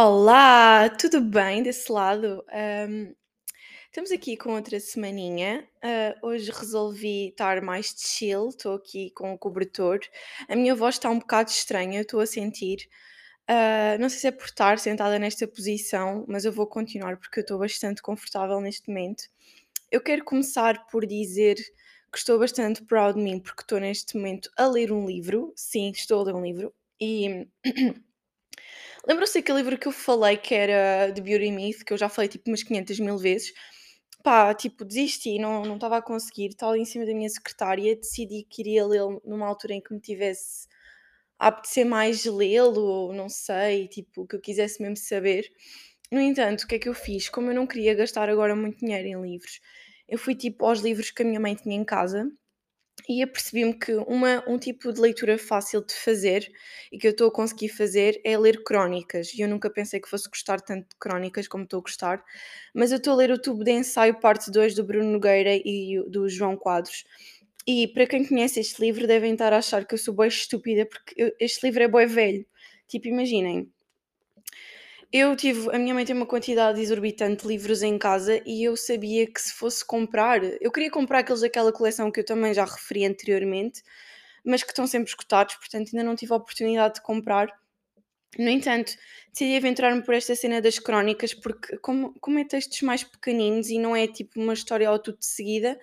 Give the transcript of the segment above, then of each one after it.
Olá, tudo bem desse lado? Ahm, estamos aqui com outra semaninha. Ah, hoje resolvi estar mais chill, estou aqui com o cobertor. A minha voz está um bocado estranha, estou a sentir. Ah, não sei se é por estar sentada nesta posição, mas eu vou continuar porque eu estou bastante confortável neste momento. Eu quero começar por dizer que estou bastante proud de mim porque estou neste momento a ler um livro. Sim, estou a ler um livro. E Lembram-se daquele livro que eu falei que era The Beauty Myth, que eu já falei tipo umas 500 mil vezes? Pá, tipo, desisti, não não estava a conseguir, estava em cima da minha secretária, decidi que iria lê-lo numa altura em que me tivesse a apetecer mais lê-lo, não sei, tipo, que eu quisesse mesmo saber. No entanto, o que é que eu fiz? Como eu não queria gastar agora muito dinheiro em livros, eu fui tipo aos livros que a minha mãe tinha em casa e apercebi-me que uma, um tipo de leitura fácil de fazer e que eu estou a conseguir fazer é ler crónicas. E eu nunca pensei que fosse gostar tanto de crónicas como estou a gostar, mas eu estou a ler o tubo de ensaio, parte 2 do Bruno Nogueira e do João Quadros. E para quem conhece este livro, devem estar a achar que eu sou bem estúpida, porque eu- este livro é bem velho. Tipo, imaginem, eu tive, a minha mãe tem uma quantidade exorbitante de livros em casa e eu sabia que se fosse comprar, eu queria comprar aqueles daquela coleção que eu também já referi anteriormente, mas que estão sempre esgotados, portanto ainda não tive a oportunidade de comprar. No entanto, decidi aventurar-me por esta cena das crónicas, porque como, como é textos mais pequeninos e não é tipo uma história ao tudo de seguida,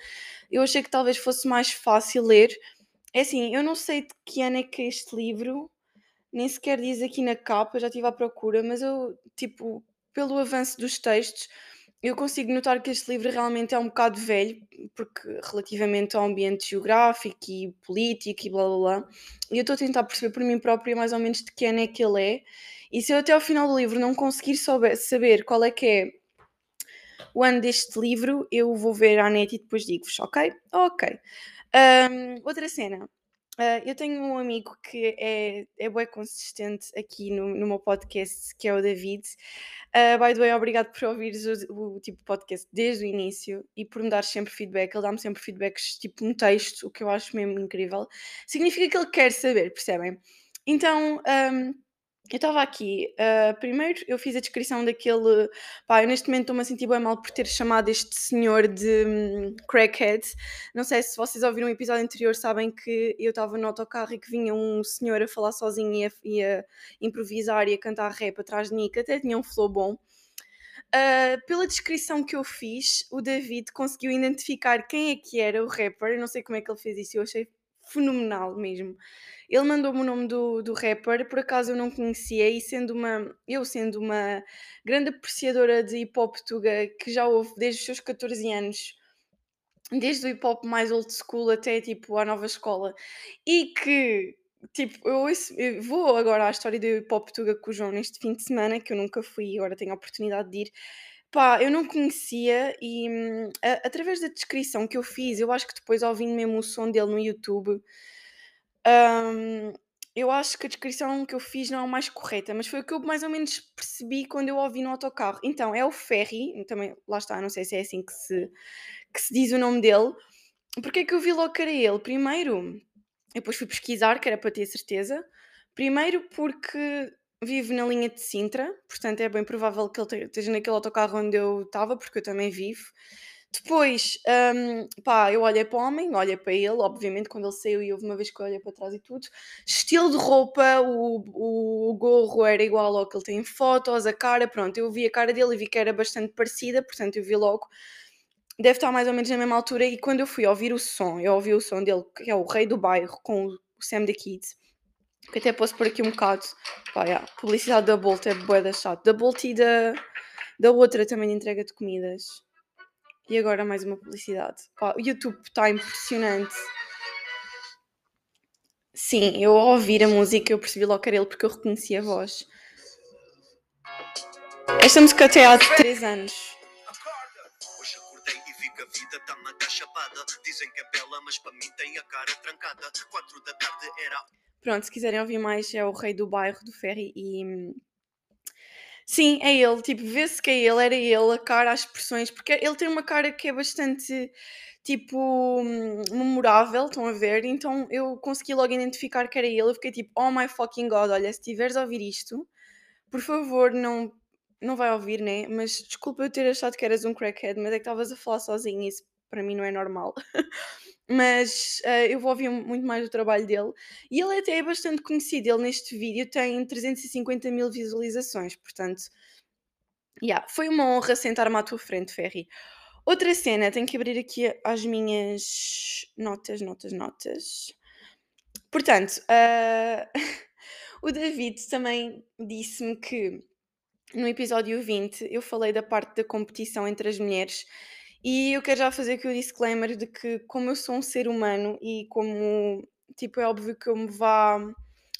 eu achei que talvez fosse mais fácil ler. É assim, eu não sei de que ano é que é este livro, nem sequer diz aqui na capa, já estive à procura, mas eu, tipo, pelo avanço dos textos, eu consigo notar que este livro realmente é um bocado velho, porque relativamente ao ambiente geográfico e político e blá blá blá, e eu estou a tentar perceber por mim própria mais ou menos de que ano é que ele é, e se eu até ao final do livro não conseguir saber qual é que é o ano deste livro, eu vou ver à net e depois digo-vos, ok? Ok. Ahm, outra cena. Ah, eu tenho um amigo que é, é bem consistente aqui no, no meu podcast, que é o David. Ah, by the way, obrigado por ouvires o, o tipo de podcast desde o início e por me dar sempre feedback. Ele dá-me sempre feedbacks tipo no texto, o que eu acho mesmo incrível. Significa que ele quer saber, percebem? Então, ahm, eu estava aqui. ah, primeiro, eu fiz a descrição daquele. Pá, eu neste momento estou-me a sentir bem mal por ter chamado este senhor de hum, crackhead. Não sei se vocês ouviram o episódio anterior, sabem que eu estava no autocarro e que vinha um senhor a falar sozinho e a, e a improvisar e a cantar rap atrás de mim, que até tinha um flow bom. Ah, pela descrição que eu fiz, o David conseguiu identificar quem é que era o rapper. Eu não sei como é que ele fez isso, eu achei fenomenal mesmo. Ele mandou-me o nome do, do rapper, por acaso eu não conhecia, e sendo uma, eu sendo uma grande apreciadora de hip hop tuga que já ouve desde os seus 14 anos, desde o hip hop mais old school até tipo à nova escola, e que tipo, eu, ouço- eu vou agora à história do hip hop tuga com o João neste fim de semana, que eu nunca fui e agora tenho a oportunidade de ir. Pá, eu não conhecia e hum, a- através da descrição que eu fiz, eu acho que depois ouvindo mesmo o som dele no YouTube, hum, eu acho que a descrição que eu fiz não é a mais correta, mas foi o que eu mais ou menos percebi quando eu ouvi no autocarro. Então, é o Ferry, também, lá está, não sei se é assim que se, que se diz o nome dele. Porque é que eu vi logo que era ele? Primeiro, depois fui pesquisar, que era para ter certeza. Primeiro porque vive na linha de Sintra, portanto é bem provável que ele te- esteja naquele autocarro onde eu estava, porque eu também vivo. Depois, hum, pá, eu olhei para o homem, olhei para ele, obviamente, quando ele saiu e houve uma vez que eu olhei para trás e tudo. Estilo de roupa, o, o gorro era igual ao que ele tem em fotos, a cara, pronto, eu vi a cara dele e vi que era bastante parecida, portanto eu vi logo. Deve estar mais ou menos na mesma altura. E quando eu fui ouvir o som, eu ouvi o som dele, que é o Rei do Bairro, com o Sam the Kids, que até posso pôr aqui um bocado. Pá, yeah, publicidade da Bolt é bué da chato. Da Bolt e da, da outra também de entrega de comidas. E agora mais uma publicidade. Pá, o YouTube está impressionante. Sim, eu ao ouvir a música eu percebi logo que era ele porque eu reconheci a voz. Esta música até há 3 anos. Dizem que é bela, mas para mim tem a cara trancada. Quatro da tarde era Pronto, se quiserem ouvir mais, é o Rei do Bairro do Ferry e. Sim, é ele, tipo, vê-se que é ele, era ele, a cara, as expressões, porque ele tem uma cara que é bastante, tipo, memorável, estão a ver? Então eu consegui logo identificar que era ele, eu fiquei tipo, oh my fucking god, olha, se tiveres a ouvir isto, por favor, não, não vai ouvir, né? Mas desculpa eu ter achado que eras um crackhead, mas é que estavas a falar sozinho e isso para mim não é normal. mas uh, eu vou ouvir muito mais o trabalho dele. E ele até é bastante conhecido. Ele neste vídeo tem 350 mil visualizações, portanto, yeah, foi uma honra sentar-me à tua frente, Ferry. Outra cena, tenho que abrir aqui as minhas notas, notas, notas. Portanto, uh, o David também disse-me que no episódio 20 eu falei da parte da competição entre as mulheres e eu quero já fazer aqui o disclaimer de que, como eu sou um ser humano e como, tipo, é óbvio que eu me vá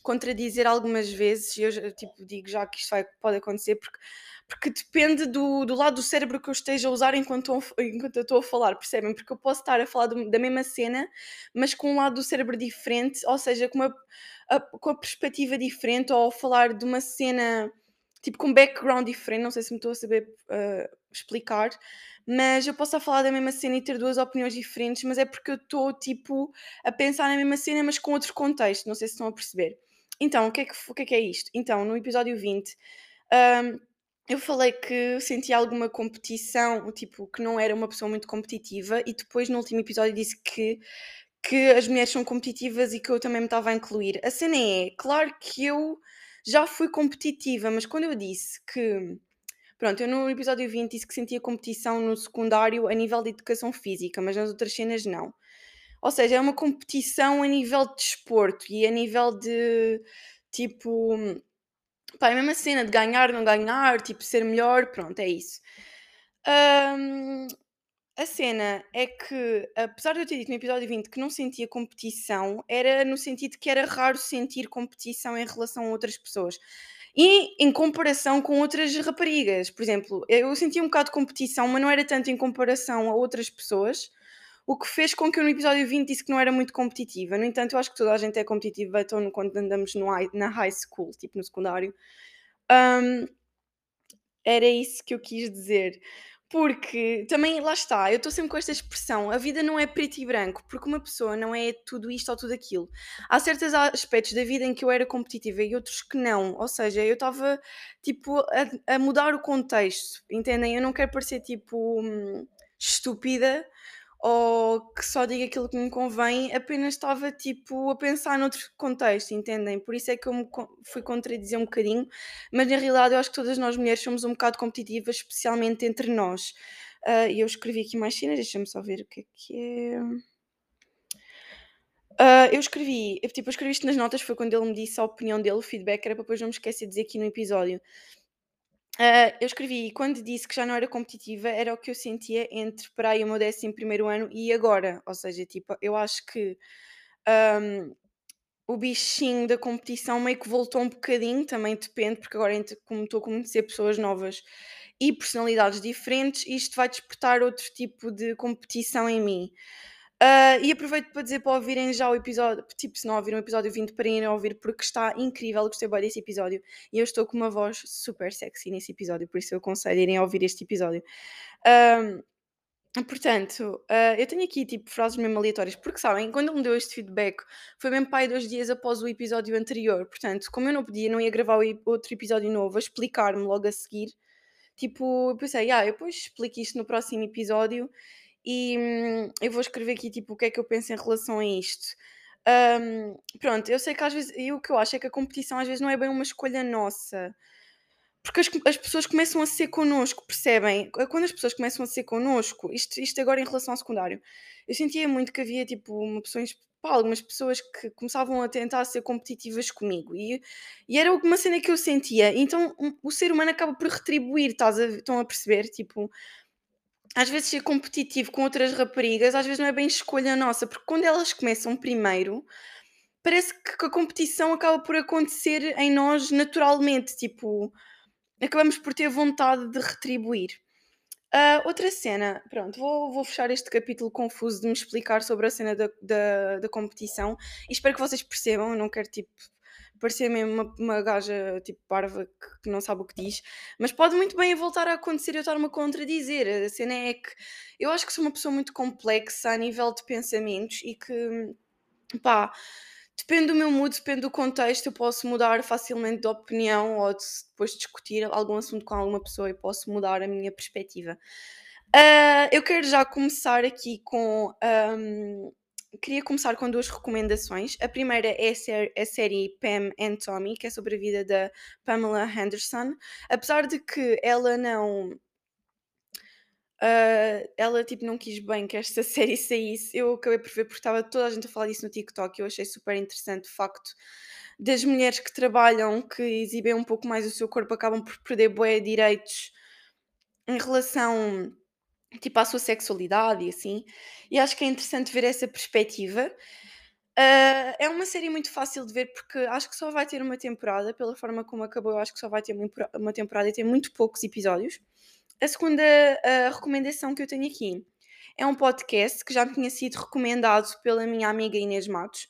contradizer algumas vezes, e eu tipo, digo já que isto vai, pode acontecer, porque, porque depende do, do lado do cérebro que eu esteja a usar enquanto, enquanto eu estou a falar, percebem? Porque eu posso estar a falar do, da mesma cena, mas com um lado do cérebro diferente, ou seja, com uma, a, com a perspectiva diferente, ou falar de uma cena tipo com background diferente, não sei se me estou a saber uh, explicar, mas eu posso falar da mesma cena e ter duas opiniões diferentes, mas é porque eu estou tipo a pensar na mesma cena, mas com outro contexto, não sei se estão a perceber. Então, o que é que, o que, é, que é isto? Então, no episódio 20, um, eu falei que senti alguma competição, tipo, que não era uma pessoa muito competitiva, e depois no último episódio disse que, que as mulheres são competitivas e que eu também me estava a incluir. A cena é, claro que eu já fui competitiva, mas quando eu disse que Pronto, eu no episódio 20 disse que sentia competição no secundário a nível de educação física, mas nas outras cenas não. Ou seja, é uma competição a nível de desporto e a nível de tipo. Pá, é a mesma cena de ganhar, não ganhar, tipo, ser melhor, pronto, é isso. Um, a cena é que, apesar de eu ter dito no episódio 20 que não sentia competição, era no sentido que era raro sentir competição em relação a outras pessoas. E em comparação com outras raparigas, por exemplo, eu sentia um bocado de competição, mas não era tanto em comparação a outras pessoas, o que fez com que eu no episódio 20 disse que não era muito competitiva. No entanto, eu acho que toda a gente é competitiva então, quando andamos no na high school, tipo no secundário. Um, era isso que eu quis dizer. Porque também, lá está, eu estou sempre com esta expressão: a vida não é preto e branco, porque uma pessoa não é tudo isto ou tudo aquilo. Há certos aspectos da vida em que eu era competitiva e outros que não. Ou seja, eu estava tipo a, a, mudar o contexto, entendem? Eu não quero parecer tipo hum, estúpida ou que só diga aquilo que me convém, apenas estava tipo a pensar noutro contexto, entendem? Por isso é que eu me fui contradizer um bocadinho, mas na realidade eu acho que todas nós mulheres somos um bocado competitivas, especialmente entre nós. Uh, e eu escrevi aqui mais cenas, deixa-me só ver o que é que é. Uh, eu escrevi, eu, tipo, eu escrevi isto nas notas, foi quando ele me disse a opinião dele, o feedback, era para depois não me esquecer de dizer aqui no episódio. Uh, eu escrevi, quando disse que já não era competitiva, era o que eu sentia entre para aí o meu décimo primeiro ano e agora. Ou seja, tipo, eu acho que um, o bichinho da competição meio que voltou um bocadinho, também depende, porque agora como estou a conhecer pessoas novas e personalidades diferentes, isto vai despertar outro tipo de competição em mim. Uh, e aproveito para dizer para ouvirem já o episódio, tipo, se não ouviram o episódio 20, para irem ouvir, porque está incrível, gostei bem desse episódio. E eu estou com uma voz super sexy nesse episódio, por isso eu aconselho irem ouvir este episódio. portanto, uh, eu tenho aqui tipo frases mesmo aleatórias, porque sabem, quando ele me deu este feedback, foi mesmo pai dois dias após o episódio anterior. Portanto, como eu não podia, não ia gravar outro episódio novo, a explicar-me logo a seguir, tipo, eu pensei, ah, eu depois explico isto no próximo episódio e hum, eu vou escrever aqui tipo o que é que eu penso em relação a isto. Um, pronto, eu sei que às vezes, e o que eu acho é que a competição às vezes não é bem uma escolha nossa. Porque as, as pessoas começam a ser connosco, percebem? Quando as pessoas começam a ser connosco, isto, isto agora em relação ao secundário, eu sentia muito que havia tipo uma pessoa, pá, algumas pessoas que começavam a tentar ser competitivas comigo e, e era uma cena que eu sentia. Então um, o ser humano acaba por retribuir, estás a, estão a perceber? Tipo, às vezes ser competitivo com outras raparigas, às vezes não é bem escolha nossa, porque quando elas começam primeiro, parece que a competição acaba por acontecer em nós naturalmente, tipo, acabamos por ter vontade de retribuir. Uh, outra cena, pronto, vou, vou fechar este capítulo confuso de me explicar sobre a cena da, da, da competição e espero que vocês percebam. Eu não quero tipo parecer mesmo uma, uma gaja tipo parva que, que, não sabe o que diz, mas pode muito bem voltar a acontecer eu estar-me a contradizer. A cena é que eu acho que sou uma pessoa muito complexa a nível de pensamentos e que, pá, Depende do meu mood, depende do contexto, eu posso mudar facilmente de opinião ou de depois discutir algum assunto com alguma pessoa e posso mudar a minha perspectiva. Ah, eu quero já começar aqui com. ahm, queria começar com duas recomendações. A primeira é a, sé- a série Pam and Tommy, que é sobre a vida da Pamela Henderson. Apesar de que ela não. ah, ela tipo não quis bem que esta série saísse. Eu acabei por ver porque estava toda a gente a falar disso no TikTok. Eu achei super interessante o facto das mulheres que trabalham, que exibem um pouco mais o seu corpo, acabam por perder bué direitos em relação tipo à sua sexualidade e assim. E acho que é interessante ver essa perspectiva. Ah, é uma série muito fácil de ver porque acho que só vai ter uma temporada, pela forma como acabou, eu acho que só vai ter uma temporada e tem muito poucos episódios. A segunda ah, recomendação que eu tenho aqui é um podcast que já me tinha sido recomendado pela minha amiga Inês Matos.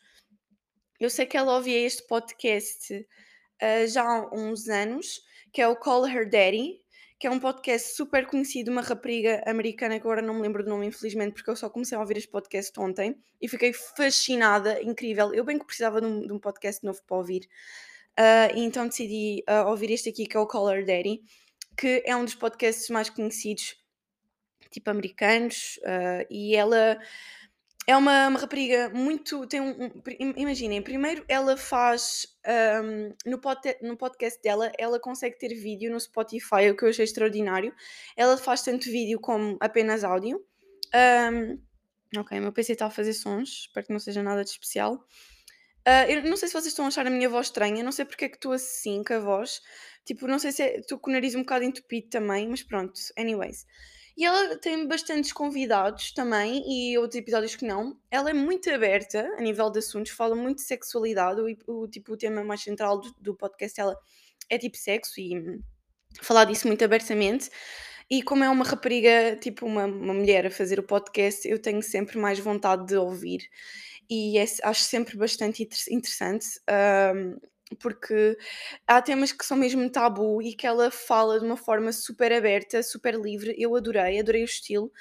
Eu sei que ela ouvia este podcast ah, já há uns anos, que é o Call Her Daddy, que é um podcast super conhecido, uma rapariga americana que agora não me lembro do nome, infelizmente, porque eu só comecei a ouvir este podcast ontem e fiquei fascinada, incrível. Eu bem que precisava de um, de um podcast novo para ouvir, e então decidi ah, ouvir este aqui, que é o Her Daddy, que é um dos podcasts mais conhecidos, tipo americanos, ah, e ela é uma, uma rapariga muito. Tem um, um- imaginem, primeiro ela faz. ahm, no, pod- no podcast dela, ela consegue ter vídeo no Spotify, o que eu achei extraordinário. Ela faz tanto vídeo como apenas áudio. Ahm, ok, meu PC está a fazer sons, espero que não seja nada de especial. Ah, eu não sei se vocês estão a achar a minha voz estranha, não sei porque é que estou assim com a voz. Tipo, não sei se é- estou com o nariz um bocado entupido também, mas pronto, anyways. E ela tem bastantes convidados também e outros episódios que não. Ela é muito aberta a nível de assuntos, fala muito de sexualidade. O, o, tipo, o tema mais central do, do podcast dela é tipo sexo e hum, falar disso muito abertamente. E como é uma rapariga, tipo uma, uma mulher a fazer o podcast, eu tenho sempre mais vontade de ouvir e é- acho sempre bastante inter- interessante. ahm, porque há temas que são mesmo tabu e que ela fala de uma forma super aberta, super livre. Eu adorei, adorei o estilo.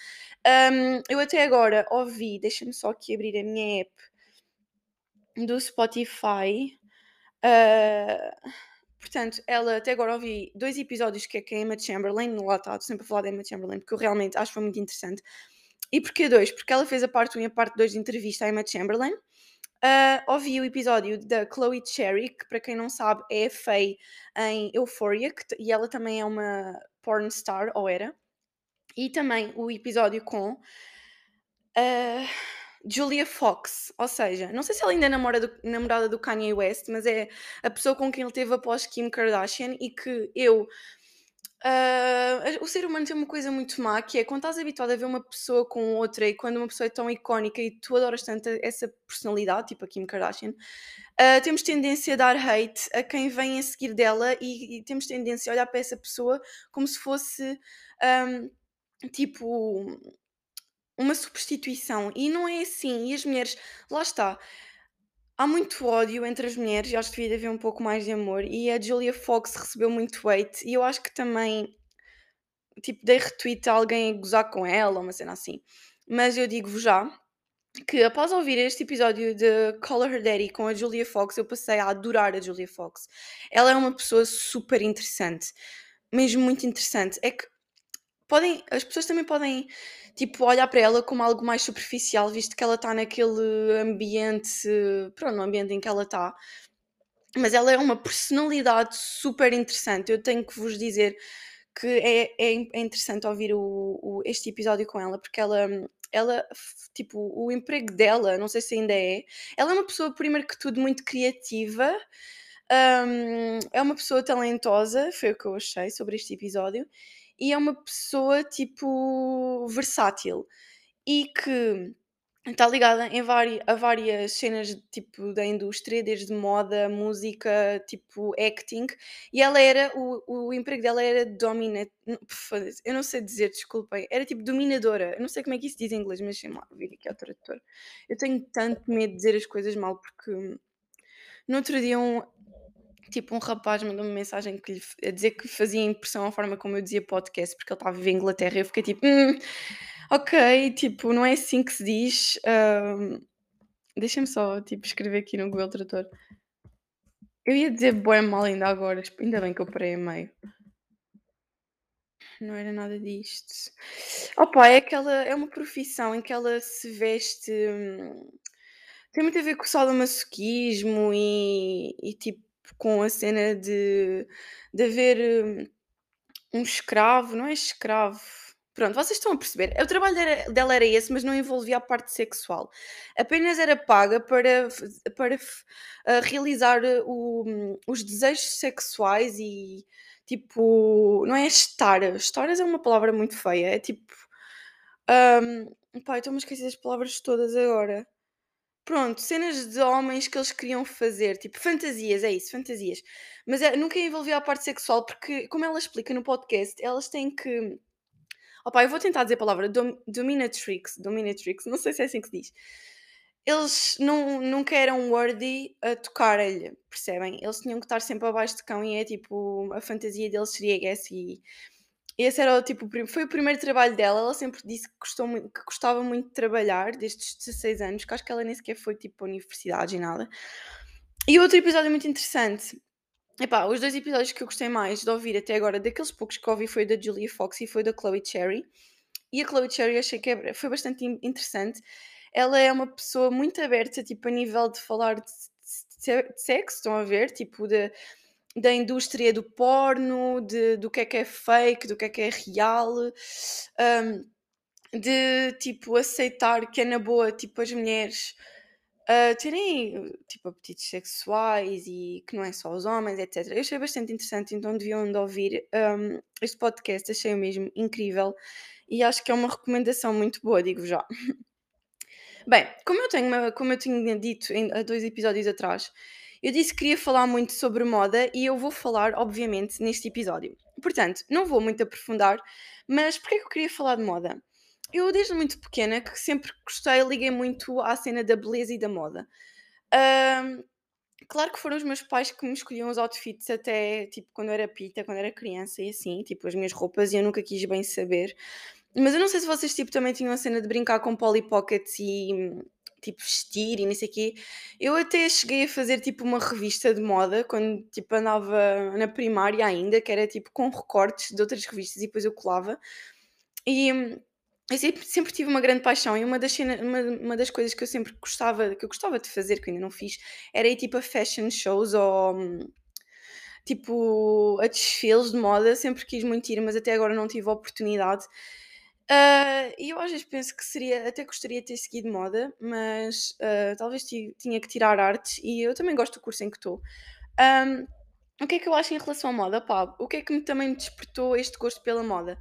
Ahm, eu até agora ouvi, deixa-me só aqui abrir a minha app do Spotify. Ah, portanto, ela até agora ouvi dois episódios que é com a Emma Chamberlain, lá está, sempre a falar da Emma Chamberlain, porque eu realmente acho que foi muito interessante. E porquê dois? Porque ela fez a parte 1 e a parte 2 de entrevista à Emma Chamberlain. Ah, ouvi o episódio da Chloe Cherry, que para quem não sabe é a Faye em Euphoria, que e ela também é uma porn star, ou era. E também o episódio com a Julia Fox, ou seja, não sei se ela ainda é namora do- namorada do Kanye West, mas é a pessoa com quem ele teve após Kim Kardashian e que eu ah, o ser humano tem uma coisa muito má que é quando estás habituado a ver uma pessoa com outra e quando uma pessoa é tão icónica e tu adoras tanto essa personalidade, tipo a Kim Kardashian, ah, temos tendência a dar hate a quem vem a seguir dela e, e temos tendência a olhar para essa pessoa como se fosse ahm, tipo uma substituição e não é assim. E as mulheres, lá está, há muito ódio entre as mulheres e acho que devia haver um pouco mais de amor. E a Julia Fox recebeu muito hate e eu acho que também tipo, dei retweet a alguém a gozar com ela, uma cena assim. Mas eu digo-vos já que após ouvir este episódio de Call Her Daddy com a Julia Fox, eu passei a adorar a Julia Fox. Ela é uma pessoa super interessante, mesmo muito interessante. É que podem, as pessoas também podem tipo olhar para ela como algo mais superficial, visto que ela está naquele ambiente, pronto, no ambiente em que ela está. Mas ela é uma personalidade super interessante. Eu tenho que vos dizer que é, é, é interessante ouvir o, o- este episódio com ela, porque ela, ela, tipo, o emprego dela, não sei se ainda é, ela é uma pessoa, primeiro que tudo, muito criativa, hum, é uma pessoa talentosa, foi o que eu achei sobre este episódio, e é uma pessoa, tipo, versátil, e que Está ligada em a várias cenas, tipo, da indústria, desde moda, música, tipo, acting, e ela era o o emprego dela era domina n foda-se, eu não sei dizer, desculpem, era tipo dominadora, eu não sei como é que isso diz em inglês, mas deixem-me lá vir aqui ao tradutor. Eu tenho tanto medo de dizer as coisas mal, porque no outro dia um tipo, um rapaz mandou-me uma mensagem que lhe a dizer que fazia impressão a forma como eu dizia podcast, porque ele estava a viver em Inglaterra, eu fiquei tipo: "Hum, ok, tipo, não é assim que se diz", hã Deixa-me só, tipo, escrever aqui no Google Trator. Eu ia dizer bué mal ainda agora, ainda bem que eu parei a meio. Não era nada disto. Opa, é aquela é uma profissão em que ela se veste, hum, tem muito a ver com o sadomasoquismo e e tipo com a cena de de haver hum, um escravo, não é escravo, pronto, vocês estão a perceber. O trabalho dela era esse, mas não envolvia a parte sexual. Apenas era paga para para realizar o os desejos sexuais e tipo, não é estar, estares é uma palavra muito feia, é tipo, epá, eu estou-me a esquecer das palavras todas agora. Pronto, cenas de homens que eles queriam fazer, tipo fantasias, é isso, fantasias. Mas é nunca envolvia a parte sexual, porque como ela explica no podcast, elas têm que opá, eu vou tentar dizer a palavra dom dominatrix, dominatrix, não sei se é assim que se diz. Eles não nunca eram worthy a tocarem-lhe, percebem? Eles tinham que estar sempre abaixo de cão e é tipo, a fantasia deles seria essa e esse era tipo, foi o primeiro trabalho dela, ela sempre disse que gostou mui que gostava muito de trabalhar desde os 16 anos, que acho que ela nem sequer foi tipo a universidades e nada. E outro episódio muito interessante, epá, os 2 episódios que eu gostei mais de ouvir até agora, daqueles poucos que ouvi, foi da Julia Fox e foi da Chloe Cherry. E a Chloe Cherry achei que é foi bastante in interessante. Ela é uma pessoa muito aberta, tipo, a nível de falar de se de sexo, estão a ver? Tipo, da da indústria do porno, de do que é que é fake, do que é que é real, hum, de, tipo, aceitar que é na boa, tipo, as mulheres, ah, terem, tipo, apetites sexuais e que não é só os homens, etcétera. Eu achei bastante interessante, então deviam de ouvir, hum, este podcast, achei-o mesmo incrível e acho que é uma recomendação muito boa, digo já. Bem, como eu tenho como eu tinha dito em há 2 episódios atrás, eu disse que queria falar muito sobre moda e eu vou falar, obviamente, neste episódio. Portanto, não vou muito aprofundar, mas porquê que eu queria falar de moda? Eu desde muito pequena que sempre gostei, liguei muito à cena da beleza e da moda. Hã, claro que foram os meus pais que me escolhiam os outfits até, tipo, quando eu era pita, quando era criança e assim, tipo, as minhas roupas e eu nunca quis bem saber. Mas eu não sei se vocês, tipo, também tinham a cena de brincar com Polly Pockets e, tipo, vestir e não sei quê. Eu até cheguei a fazer, tipo, uma revista de moda quando, tipo, andava na primária ainda, que era, tipo, com recortes de outras revistas e depois eu colava. E hum, eu sempre sempre tive uma grande paixão e uma das uma uma das coisas que eu sempre gostava que eu gostava de fazer, que ainda não fiz, era ir, tipo, a fashion shows ou, hum, tipo, a desfiles de moda, sempre quis muito ir, mas até agora não tive a oportunidade. Ah, e eu às vezes penso que seria até gostaria de ter seguido moda, mas, ah, talvez ti tinha que tirar artes e eu também gosto do curso em que estou. Hum, o que é que eu acho em relação à moda? Pá, o que é que me também me despertou este gosto pela moda?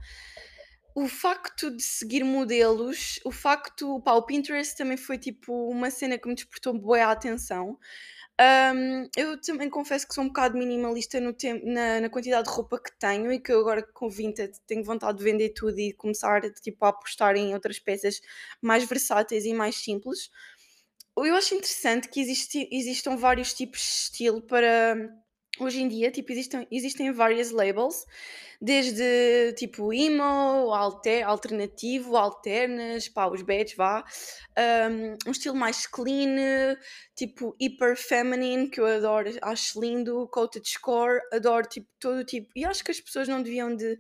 O facto de seguir modelos, o facto pá, o Pinterest também foi tipo uma cena que me despertou bué a atenção. Hum, eu também confesso que sou um bocado minimalista no na na quantidade de roupa que tenho e que eu agora com Vinted tenho vontade de vender tudo e começar, tipo, a apostar em outras peças mais versáteis e mais simples. Eu acho interessante que existi existam vários tipos de estilo para hoje em dia, tipo, existem existem várias labels, desde tipo emo, alte alternativo, alternas, pá, os bads vá, hum, um estilo mais clean, tipo hiper feminine, que eu adoro, acho lindo, cottagecore, adoro tipo todo tipo e acho que as pessoas não deviam de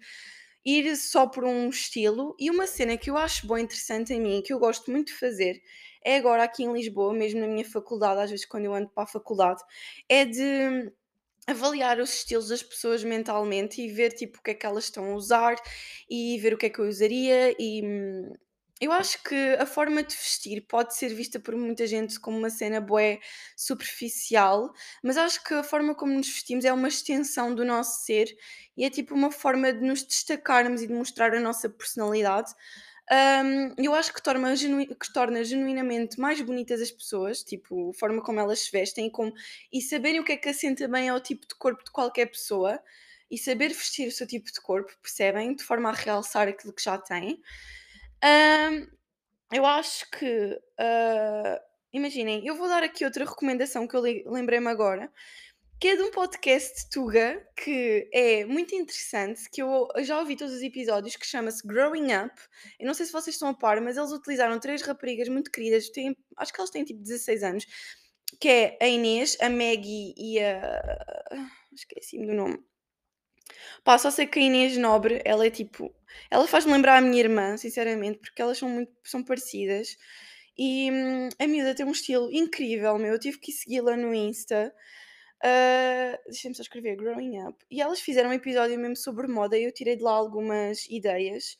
ir só por um estilo. E uma cena que eu acho bué interessante em mim, que eu gosto muito de fazer, é agora aqui em Lisboa, mesmo na minha faculdade, às vezes quando eu ando para a faculdade, é de avaliar os estilos das pessoas mentalmente e ver tipo o que é que elas estão a usar e ver o que é que eu usaria e hum, eu acho que a forma de vestir pode ser vista por muita gente como uma cena bué superficial, mas acho que a forma como nos vestimos é uma extensão do nosso ser e é tipo uma forma de nos destacarmos e de mostrar a nossa personalidade. Hum, eu acho que torna, que torna genuinamente mais bonitas as pessoas, tipo, a forma como elas se vestem e, como, e saberem o que é que assenta bem ao tipo de corpo de qualquer pessoa e saber vestir o seu tipo de corpo, percebem? De forma a realçar aquilo que já têm. Hum, eu acho que, ah, imaginem, eu vou dar aqui outra recomendação que eu le- lembrei-me agora, que é de um podcast Tuga que é muito interessante, que eu já ouvi todos os episódios, que chama-se Growing Up. Eu não sei se vocês estão a par, mas eles utilizaram três raparigas muito queridas, têm, acho que elas têm tipo 16 anos, que é a Inês, a Maggie e a. Esqueci-me do nome. Pá, só sei que a Inês Nobre, ela é tipo. Ela faz-me lembrar a minha irmã, sinceramente, porque elas são muito são parecidas. E hum, a miúda tem um estilo incrível, meu. Eu tive que segui-la no Insta. Uh, Deixa-me só escrever Growing Up. E elas fizeram um episódio mesmo sobre moda e eu tirei de lá algumas ideias.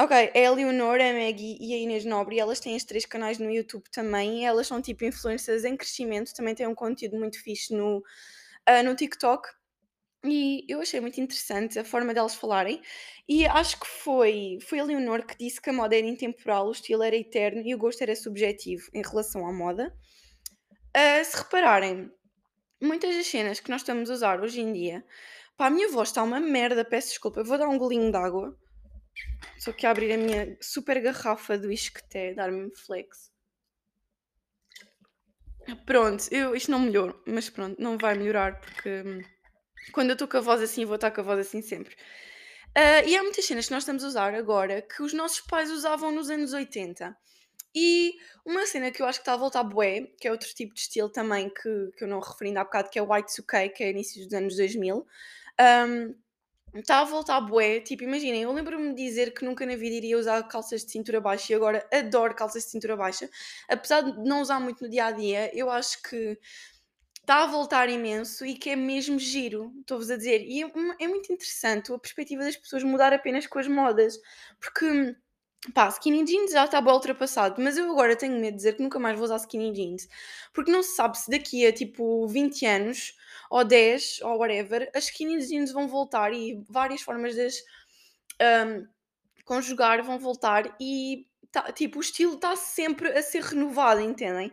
Ok, é a Leonor, a Maggie e a Inês Nobre, elas têm os três canais no YouTube também. Elas são tipo influencers em crescimento, também têm um conteúdo muito fixe no, uh, no TikTok. E eu achei muito interessante a forma delas falarem. E acho que foi, foi a Leonor que disse que a moda era intemporal, o estilo era eterno e o gosto era subjetivo em relação à moda. Uh, se repararem, muitas das cenas que nós estamos a usar hoje em dia, pá, a minha voz está uma merda, peço desculpa, eu vou dar um golinho de água. Só que abrir a minha super garrafa do isqueté, dar-me flex. Pronto, eu, isto não melhorou, mas pronto, não vai melhorar porque hum, quando eu estou com a voz assim, vou estar com a voz assim sempre. Uh, e há muitas cenas que nós estamos a usar agora que os nossos pais usavam nos anos 80. E uma cena que eu acho que está a voltar bué, que é outro tipo de estilo também que, que eu não referi ainda há bocado, que é o Y2K, que é início dos anos 2000. Um, Está a voltar bué, tipo, imaginem, eu lembro-me de dizer que nunca na vida iria usar calças de cintura baixa e agora adoro calças de cintura baixa. Apesar de não usar muito no dia a dia, eu acho que está a voltar imenso e que é mesmo giro, estou-vos a dizer. E é, é muito interessante a perspectiva das pessoas mudar apenas com as modas, porque Pá, skinny jeans já está bem ultrapassado, mas eu agora tenho medo de dizer que nunca mais vou usar skinny jeans, porque não se sabe se daqui a tipo 20 anos, ou 10, ou whatever, as skinny jeans vão voltar e várias formas de as um, conjugar vão voltar e tá, tipo, o estilo está sempre a ser renovado, entendem?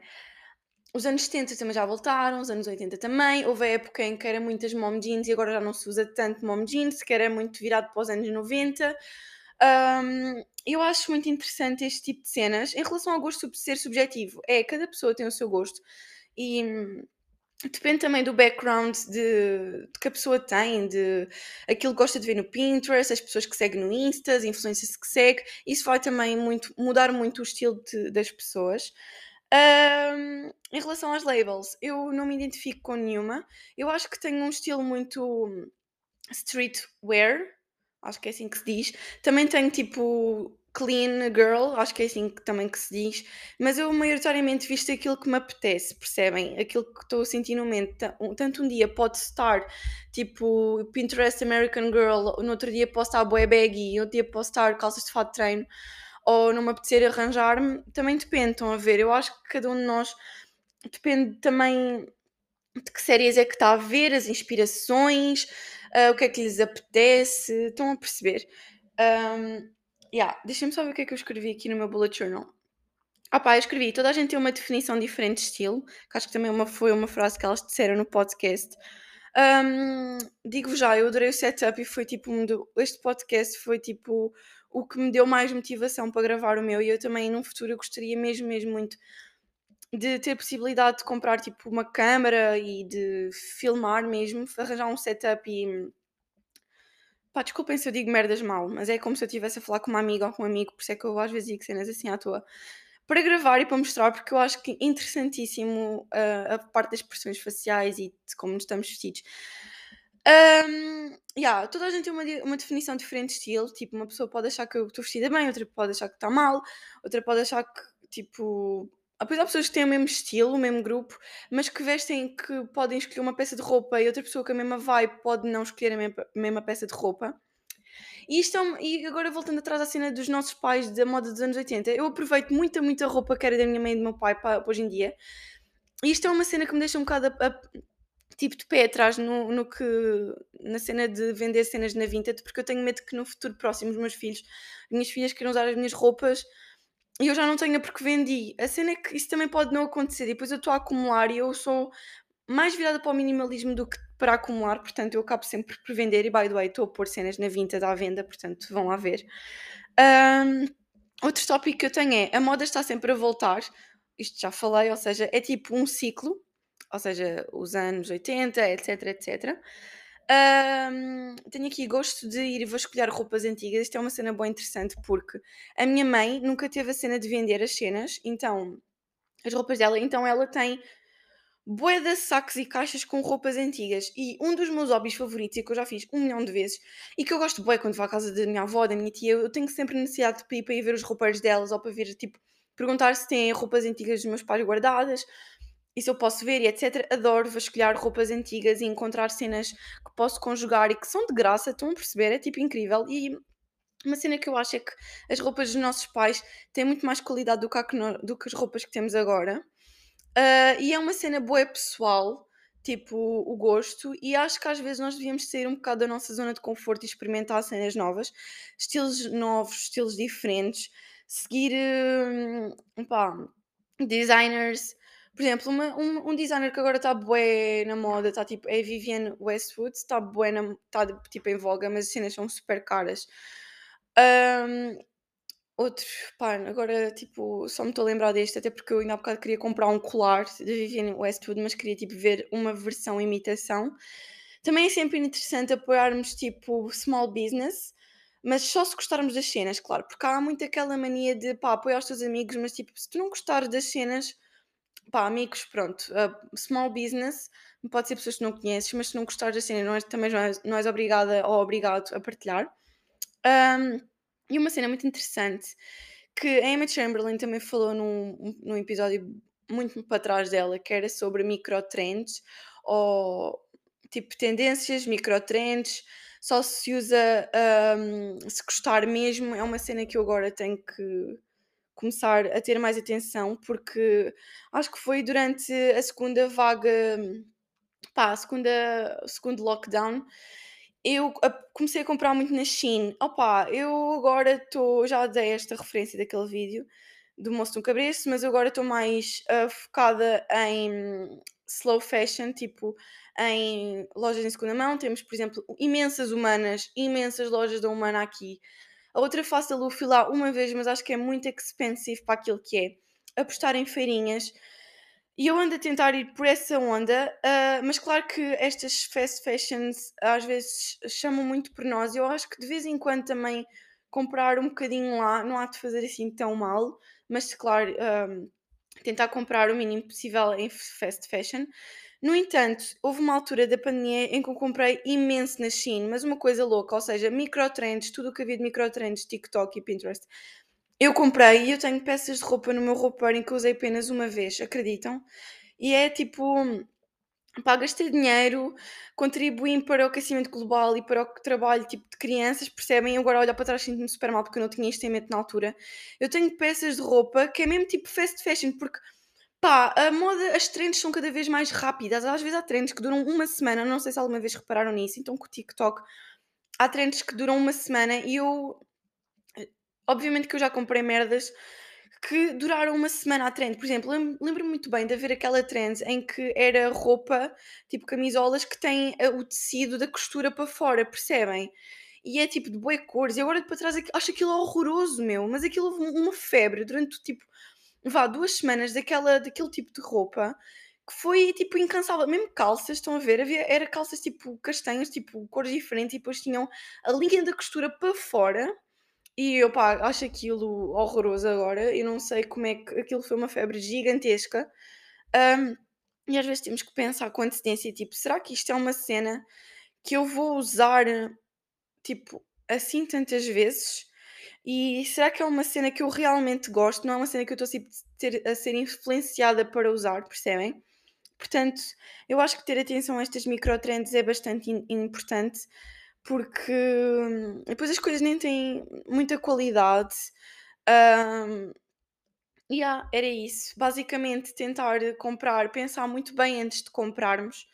Os anos 70 também já voltaram, os anos 80 também. Houve a época em que era muitas mom jeans e agora já não se usa tanto mom jeans, que era muito virado para os anos 90. Um, eu acho muito interessante este tipo de cenas. Em relação ao gosto ser subjetivo, é cada pessoa tem o seu gosto e hum, depende também do background de, de, que a pessoa tem, de aquilo que gosta de ver no Pinterest, as pessoas que seguem no Insta, as influências que segue. Isso vai também muito, mudar muito o estilo de, das pessoas. Um, em relação às labels, eu não me identifico com nenhuma. Eu acho que tenho um estilo muito streetwear, acho que é assim que se diz. Também tenho tipo clean girl, acho que é assim que, também que se diz, mas eu maioritariamente visto aquilo que me apetece, percebem? Aquilo que estou a sentir no momento. Tanto um dia pode estar tipo Pinterest American Girl, no outro dia posso estar boy baggy, no outro dia posso estar calças de fato de treino, ou não me apetecer arranjar-me, também depende, estão a ver? Eu acho que cada um de nós depende também de que séries é que está a ver, as inspirações, uh, o que é que lhes apetece, estão a perceber? Um, yeah, deixem-me só ver o que é que eu escrevi aqui no meu bullet journal. Ah pá, eu escrevi, toda a gente tem uma definição diferente de estilo, que acho que também uma, foi uma frase que elas disseram no podcast. Um, Digo-vos já, eu adorei o setup e foi tipo, este podcast foi tipo o que me deu mais motivação para gravar o meu e eu também num futuro eu gostaria mesmo, mesmo muito de ter possibilidade de comprar tipo uma câmera e de filmar mesmo, arranjar um setup e pá, desculpem se eu digo merdas mal, mas é como se eu estivesse a falar com uma amiga ou com um amigo, por isso é que eu às vezes digo cenas assim à toa. Para gravar e para mostrar, porque eu acho que é interessantíssimo uh, a parte das expressões faciais e de como estamos vestidos. Um, yeah, toda a gente tem uma, uma definição diferente de estilo. Tipo, uma pessoa pode achar que eu estou vestida bem, outra pode achar que está mal, outra pode achar que, tipo, Depois há pessoas que têm o mesmo estilo, o mesmo grupo, mas que vestem que podem escolher uma peça de roupa e outra pessoa com a mesma vibe pode não escolher a mesma, mesma peça de roupa. E, isto é e agora voltando atrás à cena dos nossos pais da moda dos anos 80, eu aproveito muita, muita roupa que era da minha mãe e do meu pai para, para hoje em dia. E isto é uma cena que me deixa um bocado a, a, tipo de pé atrás no, no que na cena de vender cenas na Vinted, porque eu tenho medo que no futuro próximo os meus filhos, minhas filhas queiram usar as minhas roupas e eu já não tenho porque vendi. A cena é que isso também pode não acontecer. E depois eu estou a acumular e eu sou mais virada para o minimalismo do que para acumular, portanto eu acabo sempre por vender. E by the way, estou a pôr cenas na Vinted à venda, portanto vão lá ver. Um, outro tópico que eu tenho é a moda está sempre a voltar. Isto já falei, ou seja, é tipo um ciclo. ou seja, os anos 80, etc, etc. Ahm, tenho aqui gosto de ir vasculhar roupas antigas. Isto é uma cena bem interessante porque a minha mãe nunca teve a cena de vender as cenas, então as roupas dela, então ela tem de sacos e caixas com roupas antigas. E um dos meus hobbies favoritos, e que eu já fiz um milhão de vezes, e que eu gosto bué quando vou à casa da minha avó, da minha tia, eu tenho sempre necessidade de ir para ir ver os roupeiros delas ou para ver, tipo, perguntar se têm roupas antigas dos meus pais guardadas e se eu posso ver e etc. Adoro vasculhar roupas antigas e encontrar cenas que posso conjugar e que são de graça, estão a perceber? É tipo incrível. E uma cena que eu acho é que as roupas dos nossos pais têm muito mais qualidade do que, no- do que as roupas que temos agora. Ah, e é uma cena boa pessoal, tipo, o gosto, e acho que às vezes nós devíamos sair um bocado da nossa zona de conforto e experimentar cenas novas, estilos novos, estilos diferentes, seguir, hum, pá, designers. Por exemplo, uma- um, um designer que agora está bué na moda, está tipo, é Vivienne Westwood, está bué na, tá, tipo em voga, mas as cenas são super caras. Ahm, Outro, pá, agora tipo, só me estou a lembrar deste, até porque eu ainda há bocado queria comprar um colar da Vivienne Westwood, mas queria tipo ver uma versão imitação. Também é sempre interessante apoiarmos tipo small business, mas só se gostarmos das cenas, claro, porque há muito aquela mania de pá, apoiar os teus amigos, mas tipo, se tu não gostares das cenas, pá, amigos, pronto, uh, small business, pode ser pessoas que não conheces, mas se não gostares das cenas, não és, também não és, não és obrigada ou obrigado a partilhar. Um, e uma cena muito interessante que a Emma Chamberlain também falou num, num episódio muito para trás dela, que era sobre microtrends ou tipo tendências, microtrends, só se usa um, se gostar mesmo. É uma cena que eu agora tenho que começar a ter mais atenção, porque acho que foi durante a segunda vaga, pá, a segunda, o segundo lockdown eu comecei a comprar muito na Shein. Opa, eu agora estou já dei esta referência daquele vídeo do moço no cabresto, mas eu agora estou mais, ah, focada em slow fashion, tipo, em lojas em segunda mão. Temos, por exemplo, imensas Humanas, imensas lojas da Humana aqui. A outra face da Lu fui lá uma vez, mas acho que é muito expensive para aquilo que é. Apostar em feirinhas. E eu ando a tentar ir por essa onda, ah, mas claro que estas fast fashions às vezes chamam muito por nós. Eu acho que de vez em quando também comprar um bocadinho lá não há de fazer assim tão mal, mas claro, ah, tentar comprar o mínimo possível em fast fashion. No entanto, houve uma altura da pandemia em que eu comprei imenso na Shein, mas uma coisa louca, ou seja, microtrends, tudo o que havia de microtrends, TikTok e Pinterest. Eu comprei e eu tenho peças de roupa no meu roupeiro em que usei apenas uma vez, acreditam? E é tipo, pá, gastei dinheiro, contribuí para o aquecimento global e para o trabalho tipo de crianças, percebem? Eu agora olhar para trás sinto-me super mal porque eu não tinha isto em mente na altura. Eu tenho peças de roupa que é mesmo tipo fast fashion, porque pá, a moda, as trends são cada vez mais rápidas. Às vezes há trends que duram uma semana, não sei se alguma vez repararam nisso, então com o TikTok há trends que duram uma semana e eu Obviamente que eu já comprei merdas que duraram uma semana à trend. Por exemplo, lem- lembro-me muito bem de haver aquela trend em que era roupa, tipo camisolas, que têm eh, o tecido da costura para fora, percebem? E é tipo de boas cores. E agora para trás acho aquilo horroroso, meu. Mas aquilo houve um- uma febre durante tipo, vá, duas semanas daquela, daquele tipo de roupa que foi tipo incansável. Mesmo calças, estão a ver? Havia, era calças tipo castanhas, tipo cores diferentes, e depois tinham a linha da costura para fora e eu, pá, acho aquilo horroroso agora. Eu não sei como é que aquilo foi uma febre gigantesca. Hum, e às vezes temos que pensar com antecedência, tipo, será que isto é uma cena que eu vou usar, tipo, assim tantas vezes? E será que é uma cena que eu realmente gosto? Não é uma cena que eu estou a ser influenciada para usar, percebem? Portanto, eu acho que ter atenção a estas microtrends é bastante importante porque hum, depois as coisas nem têm muita qualidade. E yeah, era isso. Basicamente, tentar comprar, pensar muito bem antes de comprarmos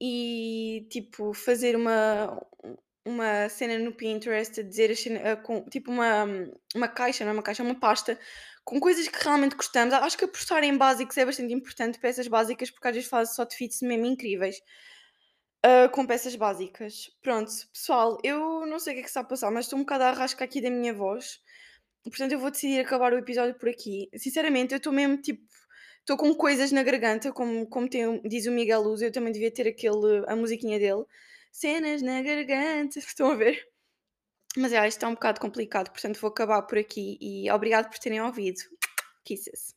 e tipo fazer uma, uma cena no Pinterest a dizer cena- a com- tipo uma, uma caixa, não é uma caixa, é uma pasta com coisas que realmente gostamos. Acho que apostar em básicos é bastante importante, peças básicas, porque às vezes faz só defeats mesmo incríveis. Ah, com peças básicas. Pronto, pessoal, eu não sei o que é que está a passar, mas estou um bocado à rasca aqui da minha voz. Portanto, eu vou decidir acabar o episódio por aqui. Sinceramente, eu estou mesmo tipo. estou com coisas na garganta, como, como tem, diz o Miguel Luz, eu também devia ter aquele, a musiquinha dele. Cenas na garganta, estão a ver? Mas é, isto está um bocado complicado, portanto vou acabar por aqui e obrigado por terem ouvido. Kisses.